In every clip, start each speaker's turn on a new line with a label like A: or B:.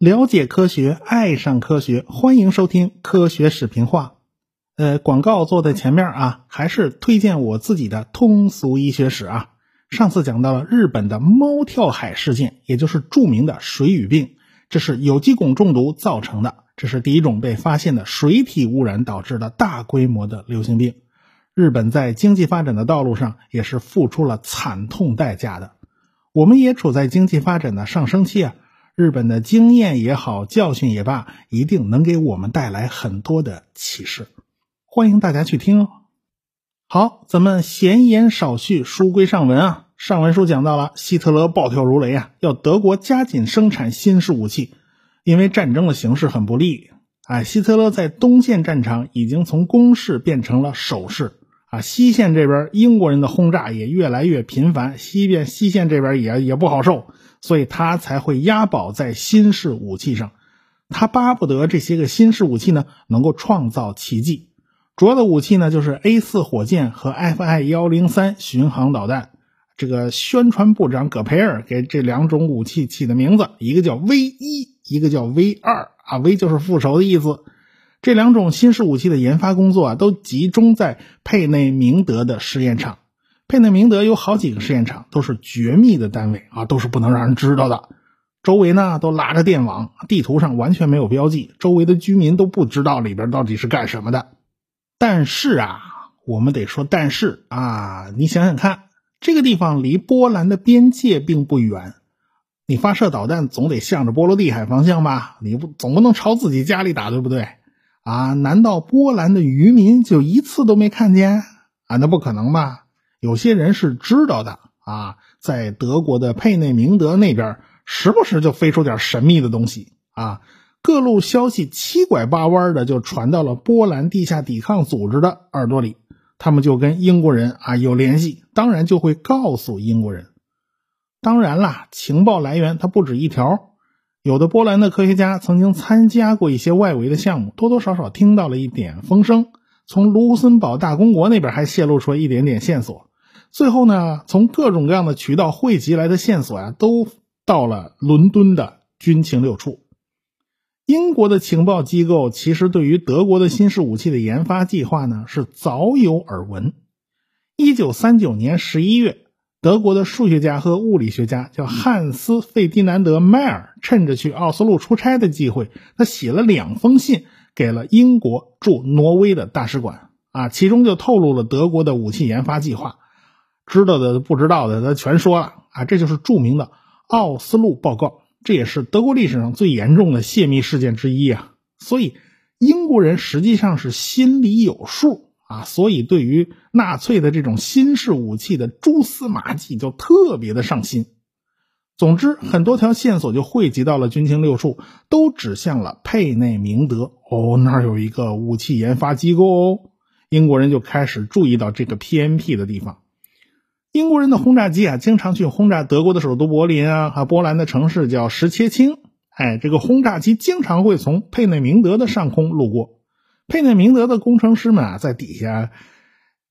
A: 了解科学，爱上科学，欢迎收听科学史评话。呃，广告做在前面啊，还是推荐我自己的通俗医学史啊。上次讲到了日本的猫跳海事件，也就是著名的水俣病，这是有机汞中毒造成的，这是第一种被发现的水体污染导致的大规模的流行病。日本在经济发展的道路上也是付出了惨痛代价的。我们也处在经济发展的上升期啊。日本的经验也好，教训也罢，一定能给我们带来很多的启示。欢迎大家去听哦。好，咱们闲言少叙，书归上文啊。上文书讲到了希特勒暴跳如雷啊，要德国加紧生产新式武器，因为战争的形势很不利。哎，希特勒在东线战场已经从攻势变成了守势啊。西线这边英国人的轰炸也越来越频繁，西边西线这边也也不好受。所以他才会押宝在新式武器上，他巴不得这些个新式武器呢能够创造奇迹。主要的武器呢就是 A 四火箭和 Fi 幺零三巡航导弹。这个宣传部长葛培尔给这两种武器起的名字，一个叫 V 一，一个叫 V 二啊，V 就是复仇的意思。这两种新式武器的研发工作啊，都集中在佩内明德的试验场。佩内明德有好几个试验场，都是绝密的单位啊，都是不能让人知道的。周围呢都拉着电网，地图上完全没有标记，周围的居民都不知道里边到底是干什么的。但是啊，我们得说，但是啊，你想想看，这个地方离波兰的边界并不远，你发射导弹总得向着波罗的海方向吧？你不总不能朝自己家里打，对不对？啊，难道波兰的渔民就一次都没看见啊？那不可能吧？有些人是知道的啊，在德国的佩内明德那边，时不时就飞出点神秘的东西啊。各路消息七拐八弯的就传到了波兰地下抵抗组织的耳朵里，他们就跟英国人啊有联系，当然就会告诉英国人。当然啦，情报来源它不止一条，有的波兰的科学家曾经参加过一些外围的项目，多多少少听到了一点风声。从卢森堡大公国那边还泄露出了一点点线索。最后呢，从各种各样的渠道汇集来的线索呀，都到了伦敦的军情六处。英国的情报机构其实对于德国的新式武器的研发计划呢，是早有耳闻。一九三九年十一月，德国的数学家和物理学家叫汉斯·费迪南德·迈尔，趁着去奥斯陆出差的机会，他写了两封信给了英国驻挪威的大使馆啊，其中就透露了德国的武器研发计划。知道的不知道的，他全说了啊！这就是著名的奥斯陆报告，这也是德国历史上最严重的泄密事件之一啊！所以英国人实际上是心里有数啊，所以对于纳粹的这种新式武器的蛛丝马迹就特别的上心。总之，很多条线索就汇集到了军情六处，都指向了佩内明德哦，那儿有一个武器研发机构哦。英国人就开始注意到这个偏僻的地方。英国人的轰炸机啊，经常去轰炸德国的首都柏林啊，和波兰的城市叫什切青。哎，这个轰炸机经常会从佩内明德的上空路过。佩内明德的工程师们啊，在底下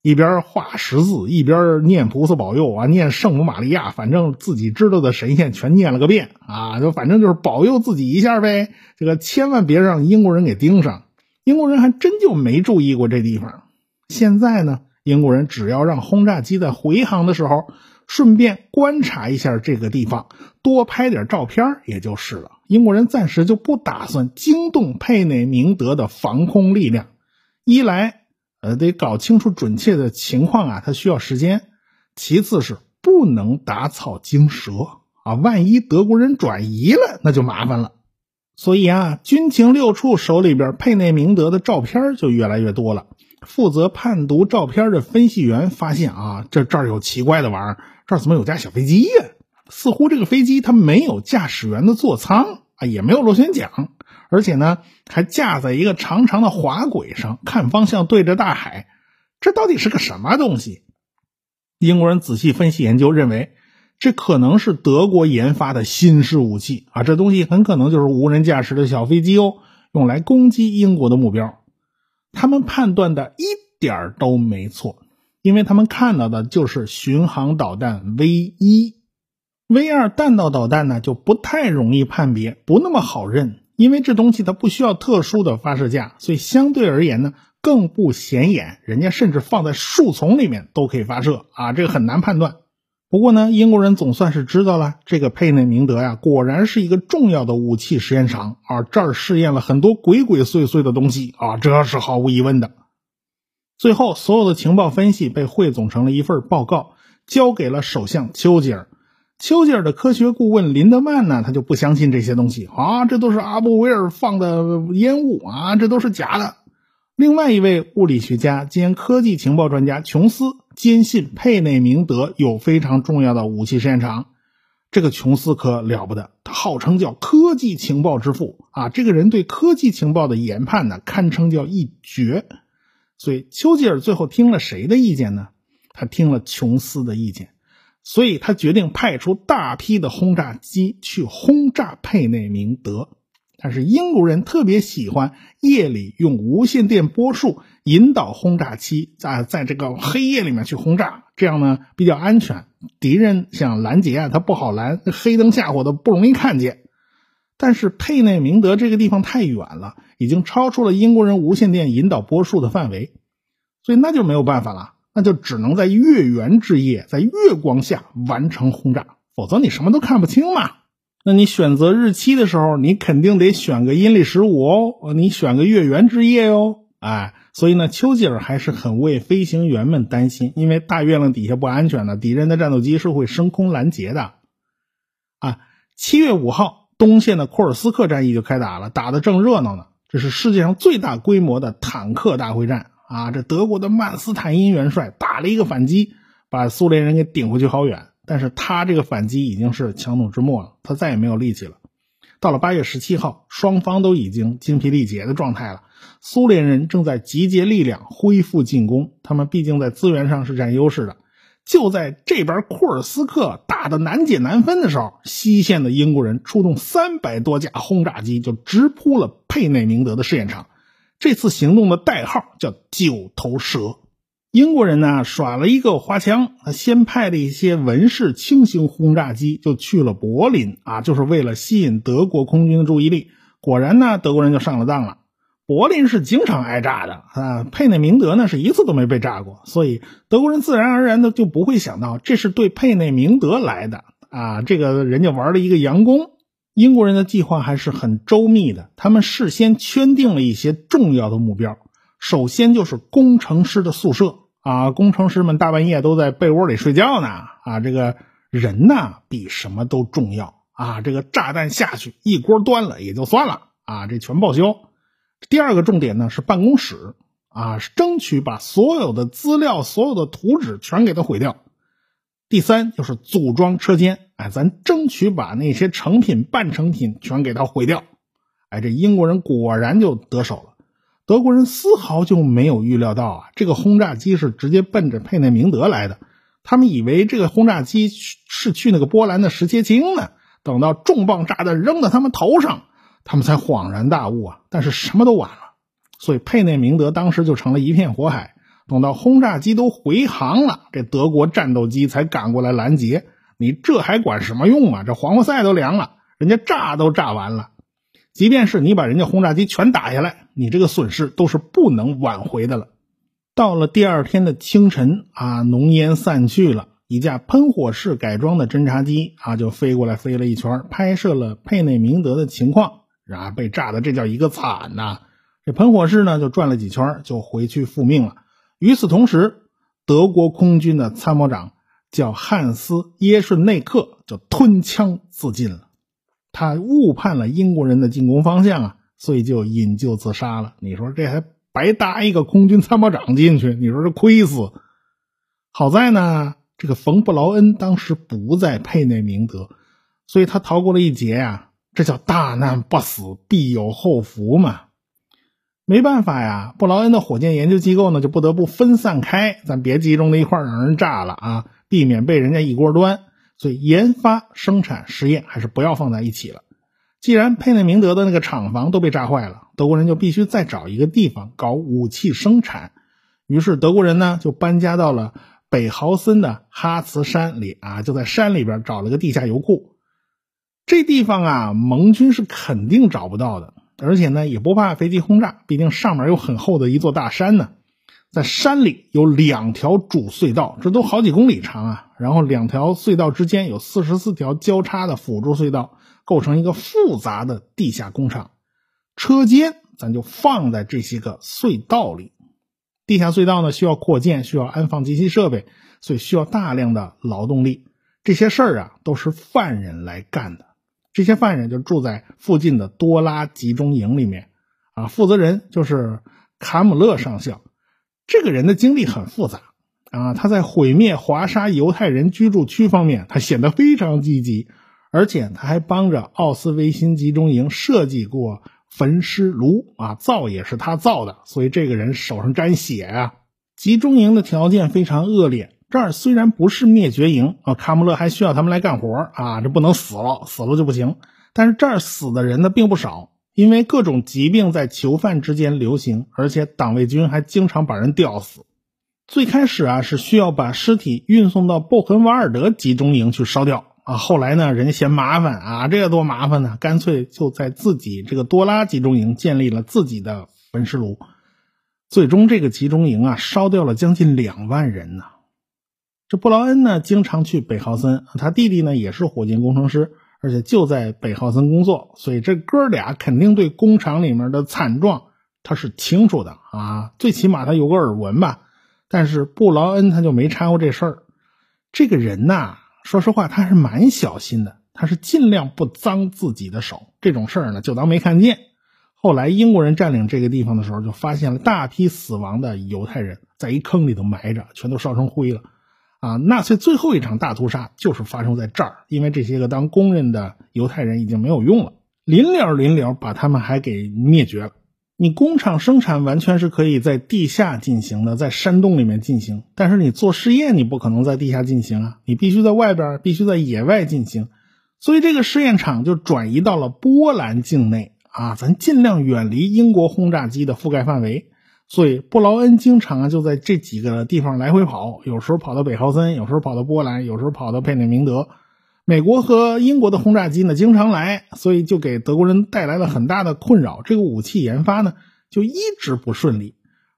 A: 一边画十字，一边念菩萨保佑啊，念圣母玛利亚，反正自己知道的神仙全念了个遍啊，就反正就是保佑自己一下呗。这个千万别让英国人给盯上。英国人还真就没注意过这地方。现在呢？英国人只要让轰炸机在回航的时候，顺便观察一下这个地方，多拍点照片也就是了。英国人暂时就不打算惊动佩内明德的防空力量。一来，呃，得搞清楚准确的情况啊，它需要时间；其次是不能打草惊蛇啊，万一德国人转移了，那就麻烦了。所以啊，军情六处手里边佩内明德的照片就越来越多了。负责判读照片的分析员发现啊，这这儿有奇怪的玩意儿，这儿怎么有架小飞机呀？似乎这个飞机它没有驾驶员的座舱啊，也没有螺旋桨，而且呢还架在一个长长的滑轨上，看方向对着大海。这到底是个什么东西？英国人仔细分析研究，认为这可能是德国研发的新式武器啊，这东西很可能就是无人驾驶的小飞机哦，用来攻击英国的目标。他们判断的一点都没错，因为他们看到的就是巡航导弹 V 一。V 二弹道导弹呢就不太容易判别，不那么好认，因为这东西它不需要特殊的发射架，所以相对而言呢更不显眼。人家甚至放在树丛里面都可以发射啊，这个很难判断。不过呢，英国人总算是知道了，这个佩内明德呀，果然是一个重要的武器实验场啊，这儿试验了很多鬼鬼祟祟的东西啊，这是毫无疑问的。最后，所有的情报分析被汇总成了一份报告，交给了首相丘吉尔。丘吉尔的科学顾问林德曼呢，他就不相信这些东西啊，这都是阿布维尔放的烟雾啊，这都是假的。另外一位物理学家兼科技情报专家琼斯坚信佩内明德有非常重要的武器实验场。这个琼斯可了不得，他号称叫科技情报之父啊，这个人对科技情报的研判呢，堪称叫一绝。所以丘吉尔最后听了谁的意见呢？他听了琼斯的意见。所以他决定派出大批的轰炸机去轰炸佩内明德，但是英国人特别喜欢夜里用无线电波束引导轰炸机在在这个黑夜里面去轰炸，这样呢比较安全，敌人想拦截啊，他不好拦，黑灯瞎火的不容易看见。但是佩内明德这个地方太远了，已经超出了英国人无线电引导波束的范围，所以那就没有办法了。那就只能在月圆之夜，在月光下完成轰炸，否则你什么都看不清嘛。那你选择日期的时候，你肯定得选个阴历十五哦，你选个月圆之夜哦。哎，所以呢，丘吉尔还是很为飞行员们担心，因为大月亮底下不安全的，敌人的战斗机是会升空拦截的。啊，七月五号，东线的库尔斯克战役就开打了，打得正热闹呢。这是世界上最大规模的坦克大会战。啊，这德国的曼斯坦因元帅打了一个反击，把苏联人给顶回去好远。但是他这个反击已经是强弩之末了，他再也没有力气了。到了八月十七号，双方都已经精疲力竭的状态了。苏联人正在集结力量恢复进攻，他们毕竟在资源上是占优势的。就在这边库尔斯克打的难解难分的时候，西线的英国人出动三百多架轰炸机，就直扑了佩内明德的试验场。这次行动的代号叫“九头蛇”。英国人呢耍了一个花枪，先派了一些文式轻型轰炸机就去了柏林啊，就是为了吸引德国空军的注意力。果然呢，德国人就上了当了。柏林是经常挨炸的啊，佩内明德呢是一次都没被炸过，所以德国人自然而然的就不会想到这是对佩内明德来的啊，这个人家玩了一个佯攻。英国人的计划还是很周密的，他们事先圈定了一些重要的目标。首先就是工程师的宿舍啊，工程师们大半夜都在被窝里睡觉呢啊，这个人呢比什么都重要啊。这个炸弹下去一锅端了也就算了啊，这全报销。第二个重点呢是办公室啊，争取把所有的资料、所有的图纸全给它毁掉。第三就是组装车间，哎，咱争取把那些成品、半成品全给它毁掉。哎，这英国人果然就得手了。德国人丝毫就没有预料到啊，这个轰炸机是直接奔着佩内明德来的。他们以为这个轰炸机是去那个波兰的石碣清呢。等到重磅炸弹扔到他们头上，他们才恍然大悟啊。但是什么都晚了，所以佩内明德当时就成了一片火海。等到轰炸机都回航了，这德国战斗机才赶过来拦截。你这还管什么用啊？这黄花菜都凉了，人家炸都炸完了。即便是你把人家轰炸机全打下来，你这个损失都是不能挽回的了。到了第二天的清晨啊，浓烟散去了，一架喷火式改装的侦察机啊就飞过来飞了一圈，拍摄了佩内明德的情况。然啊，被炸的这叫一个惨呐！这喷火式呢就转了几圈，就回去复命了。与此同时，德国空军的参谋长叫汉斯·耶顺内克，就吞枪自尽了。他误判了英国人的进攻方向啊，所以就引咎自杀了。你说这还白搭一个空军参谋长进去？你说这亏死？好在呢，这个冯·布劳恩当时不在佩内明德，所以他逃过了一劫呀。这叫大难不死，必有后福嘛。没办法呀，布劳恩的火箭研究机构呢就不得不分散开，咱别集中在一块让人炸了啊，避免被人家一锅端。所以研发、生产、实验还是不要放在一起了。既然佩内明德的那个厂房都被炸坏了，德国人就必须再找一个地方搞武器生产。于是德国人呢就搬家到了北豪森的哈茨山里啊，就在山里边找了个地下油库。这地方啊，盟军是肯定找不到的，而且呢，也不怕飞机轰炸，毕竟上面有很厚的一座大山呢。在山里有两条主隧道，这都好几公里长啊。然后两条隧道之间有四十四条交叉的辅助隧道，构成一个复杂的地下工厂。车间咱就放在这些个隧道里。地下隧道呢需要扩建，需要安放机器设备，所以需要大量的劳动力。这些事儿啊都是犯人来干的。这些犯人就住在附近的多拉集中营里面啊，负责人就是卡姆勒上校。这个人的经历很复杂啊，他在毁灭华沙犹太人居住区方面，他显得非常积极，而且他还帮着奥斯维辛集中营设计过焚尸炉啊，造也是他造的，所以这个人手上沾血啊。集中营的条件非常恶劣，这儿虽然不是灭绝营啊，卡姆勒还需要他们来干活啊，这不能死了，死了就不行。但是这儿死的人呢并不少。因为各种疾病在囚犯之间流行，而且党卫军还经常把人吊死。最开始啊是需要把尸体运送到布痕瓦尔德集中营去烧掉啊，后来呢人家嫌麻烦啊，这个多麻烦呢，干脆就在自己这个多拉集中营建立了自己的焚尸炉。最终这个集中营啊烧掉了将近两万人呢。这布劳恩呢经常去北豪森，他弟弟呢也是火箭工程师。而且就在北浩森工作，所以这哥俩肯定对工厂里面的惨状他是清楚的啊，最起码他有个耳闻吧。但是布劳恩他就没掺和这事儿。这个人呐，说实话他是蛮小心的，他是尽量不脏自己的手，这种事儿呢就当没看见。后来英国人占领这个地方的时候，就发现了大批死亡的犹太人在一坑里头埋着，全都烧成灰了。啊，纳粹最后一场大屠杀就是发生在这儿，因为这些个当工人的犹太人已经没有用了，临了临了把他们还给灭绝了。你工厂生产完全是可以在地下进行的，在山洞里面进行，但是你做试验你不可能在地下进行啊，你必须在外边，必须在野外进行，所以这个试验场就转移到了波兰境内啊，咱尽量远离英国轰炸机的覆盖范围。所以布劳恩经常就在这几个地方来回跑，有时候跑到北豪森，有时候跑到波兰，有时候跑到佩内明德。美国和英国的轰炸机呢经常来，所以就给德国人带来了很大的困扰。这个武器研发呢就一直不顺利，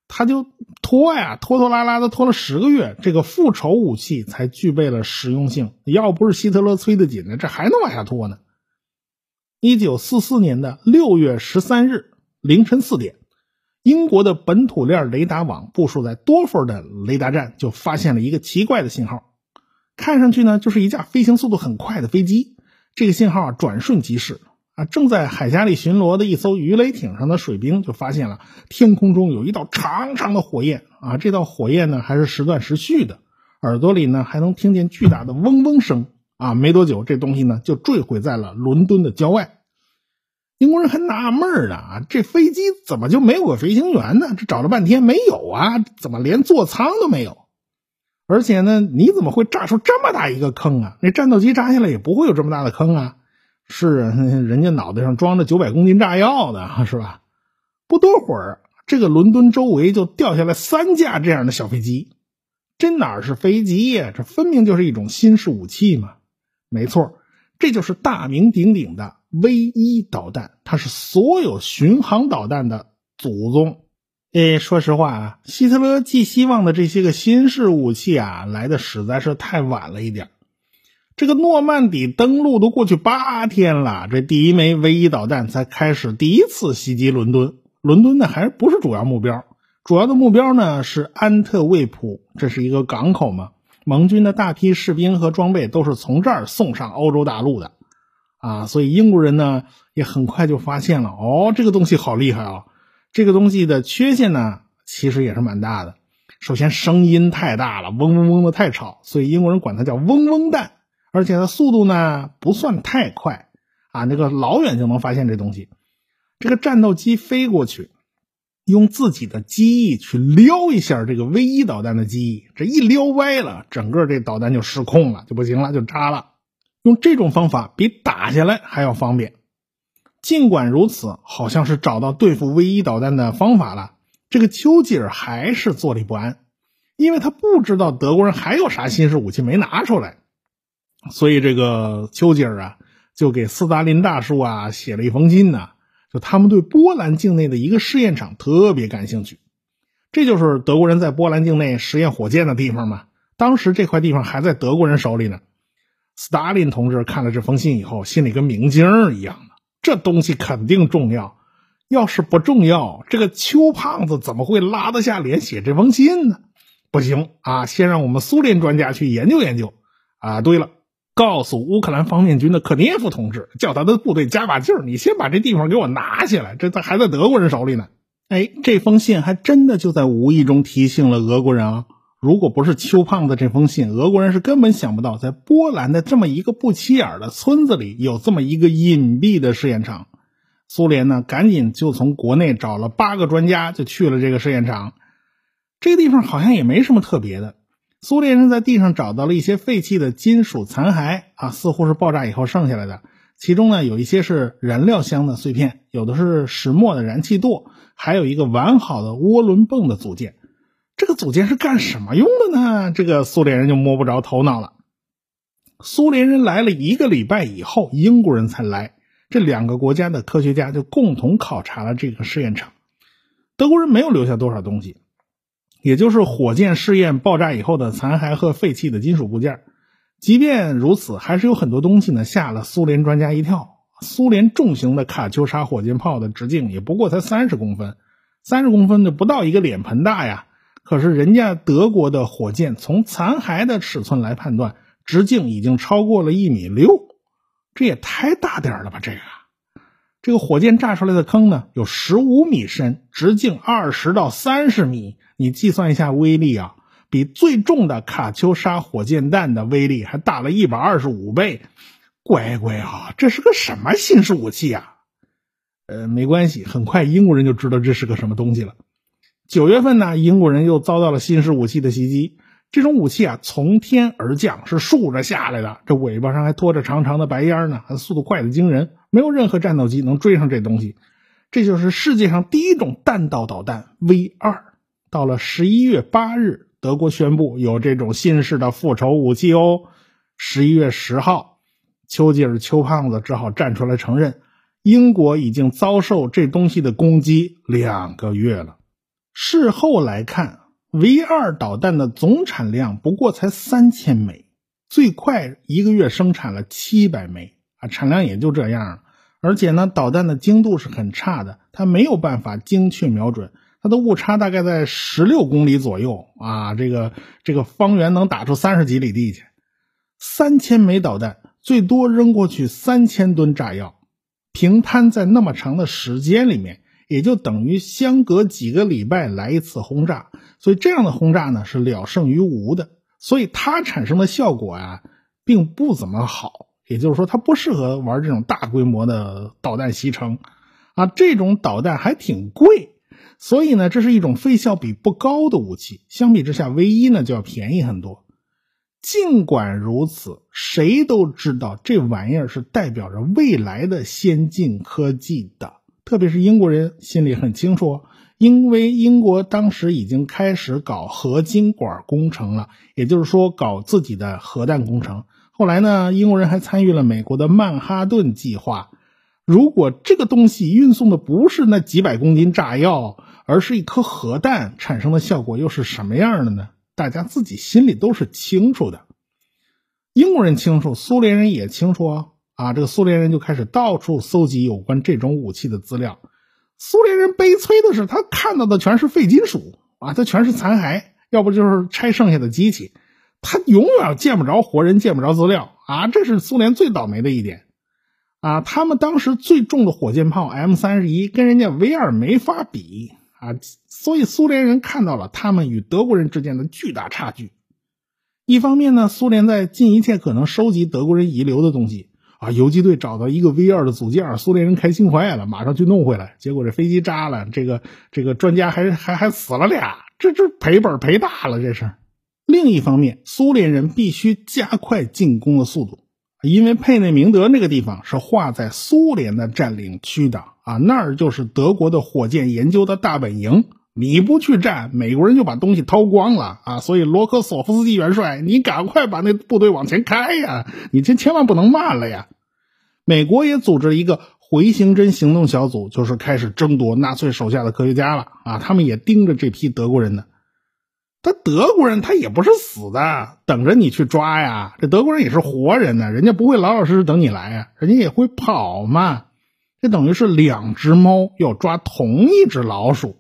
A: 他就拖呀拖拖拉拉的拖了十个月，这个复仇武器才具备了实用性。要不是希特勒催得紧呢，这还能往下拖呢。一九四四年的六月十三日凌晨四点。英国的本土链雷达网部署在多佛的雷达站就发现了一个奇怪的信号，看上去呢就是一架飞行速度很快的飞机。这个信号啊转瞬即逝啊，正在海峡里巡逻的一艘鱼雷艇上的水兵就发现了天空中有一道长长的火焰啊，这道火焰呢还是时断时续的，耳朵里呢还能听见巨大的嗡嗡声啊。没多久，这东西呢就坠毁在了伦敦的郊外。英国人还纳闷呢啊，这飞机怎么就没有个飞行员呢？这找了半天没有啊，怎么连座舱都没有？而且呢，你怎么会炸出这么大一个坑啊？那战斗机炸下来也不会有这么大的坑啊！是啊，人家脑袋上装着九百公斤炸药的，是吧？不多会儿，这个伦敦周围就掉下来三架这样的小飞机，这哪是飞机呀？这分明就是一种新式武器嘛！没错，这就是大名鼎鼎的。V 一导弹，它是所有巡航导弹的祖宗。诶，说实话啊，希特勒寄希望的这些个新式武器啊，来的实在是太晚了一点。这个诺曼底登陆都过去八天了，这第一枚 V 一导弹才开始第一次袭击伦敦。伦敦呢，还不是主要目标，主要的目标呢是安特卫普，这是一个港口嘛。盟军的大批士兵和装备都是从这儿送上欧洲大陆的。啊，所以英国人呢也很快就发现了，哦，这个东西好厉害啊！这个东西的缺陷呢，其实也是蛮大的。首先，声音太大了，嗡嗡嗡的太吵，所以英国人管它叫“嗡嗡弹”。而且它速度呢不算太快啊，那个老远就能发现这东西。这个战斗机飞过去，用自己的机翼去撩一下这个 V 一导弹的机翼，这一撩歪了，整个这导弹就失控了，就不行了，就扎了。用这种方法比打下来还要方便。尽管如此，好像是找到对付 V 一导弹的方法了，这个丘吉尔还是坐立不安，因为他不知道德国人还有啥新式武器没拿出来，所以这个丘吉尔啊，就给斯大林大叔啊写了一封信呢，就他们对波兰境内的一个试验场特别感兴趣，这就是德国人在波兰境内实验火箭的地方嘛。当时这块地方还在德国人手里呢。斯大林同志看了这封信以后，心里跟明镜儿一样的，这东西肯定重要。要是不重要，这个邱胖子怎么会拉得下脸写这封信呢？不行啊，先让我们苏联专家去研究研究。啊，对了，告诉乌克兰方面军的克涅夫同志，叫他的部队加把劲儿，你先把这地方给我拿下来，这他还在德国人手里呢。哎，这封信还真的就在无意中提醒了俄国人啊。如果不是邱胖子这封信，俄国人是根本想不到，在波兰的这么一个不起眼的村子里有这么一个隐蔽的试验场。苏联呢，赶紧就从国内找了八个专家，就去了这个试验场。这个地方好像也没什么特别的。苏联人在地上找到了一些废弃的金属残骸啊，似乎是爆炸以后剩下来的。其中呢，有一些是燃料箱的碎片，有的是石墨的燃气垛，还有一个完好的涡轮泵的组件。这个组件是干什么用的呢？这个苏联人就摸不着头脑了。苏联人来了一个礼拜以后，英国人才来。这两个国家的科学家就共同考察了这个试验场。德国人没有留下多少东西，也就是火箭试验爆炸以后的残骸和废弃的金属部件。即便如此，还是有很多东西呢吓了苏联专家一跳。苏联重型的卡秋莎火箭炮的直径也不过才三十公分，三十公分就不到一个脸盆大呀。可是人家德国的火箭从残骸的尺寸来判断，直径已经超过了一米六，这也太大点了吧！这个，这个火箭炸出来的坑呢，有十五米深，直径二十到三十米。你计算一下威力啊，比最重的卡秋莎火箭弹的威力还大了一百二十五倍。乖乖啊，这是个什么新式武器啊？呃，没关系，很快英国人就知道这是个什么东西了。九月份呢，英国人又遭到了新式武器的袭击。这种武器啊，从天而降，是竖着下来的，这尾巴上还拖着长长的白烟呢，速度快得惊人，没有任何战斗机能追上这东西。这就是世界上第一种弹道导弹 V 二。到了十一月八日，德国宣布有这种新式的复仇武器哦。十一月十号，丘吉尔丘胖子只好站出来承认，英国已经遭受这东西的攻击两个月了。事后来看，V 二导弹的总产量不过才三千枚，最快一个月生产了七百枚啊，产量也就这样了。而且呢，导弹的精度是很差的，它没有办法精确瞄准，它的误差大概在十六公里左右啊，这个这个方圆能打出三十几里地去。三千枚导弹最多扔过去三千吨炸药，平摊在那么长的时间里面。也就等于相隔几个礼拜来一次轰炸，所以这样的轰炸呢是了胜于无的，所以它产生的效果啊并不怎么好。也就是说，它不适合玩这种大规模的导弹袭城啊。这种导弹还挺贵，所以呢，这是一种费效比不高的武器。相比之下，V 一呢就要便宜很多。尽管如此，谁都知道这玩意儿是代表着未来的先进科技的。特别是英国人心里很清楚，因为英国当时已经开始搞合金管工程了，也就是说搞自己的核弹工程。后来呢，英国人还参与了美国的曼哈顿计划。如果这个东西运送的不是那几百公斤炸药，而是一颗核弹，产生的效果又是什么样的呢？大家自己心里都是清楚的。英国人清楚，苏联人也清楚啊。啊，这个苏联人就开始到处搜集有关这种武器的资料。苏联人悲催的是，他看到的全是废金属啊，它全是残骸，要不就是拆剩下的机器，他永远见不着活人，见不着资料啊！这是苏联最倒霉的一点啊！他们当时最重的火箭炮 M 三十一跟人家 V 二没法比啊，所以苏联人看到了他们与德国人之间的巨大差距。一方面呢，苏联在尽一切可能收集德国人遗留的东西。啊！游击队找到一个 V 二的组件，苏联人开心坏了，马上去弄回来。结果这飞机炸了，这个这个专家还还还死了俩，这这赔本赔大了，这是。另一方面，苏联人必须加快进攻的速度，因为佩内明德那个地方是划在苏联的占领区的啊，那儿就是德国的火箭研究的大本营，你不去战，美国人就把东西掏光了啊！所以罗科索夫斯基元帅，你赶快把那部队往前开呀！你这千万不能慢了呀！美国也组织了一个回形针行动小组，就是开始争夺纳粹手下的科学家了啊！他们也盯着这批德国人呢。他德国人他也不是死的，等着你去抓呀。这德国人也是活人呢，人家不会老老实实等你来呀，人家也会跑嘛。这等于是两只猫要抓同一只老鼠，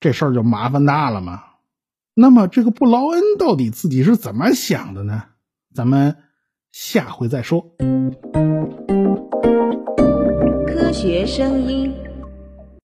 A: 这事儿就麻烦大了嘛。那么这个布劳恩到底自己是怎么想的呢？咱们下回再说。
B: 科学声音。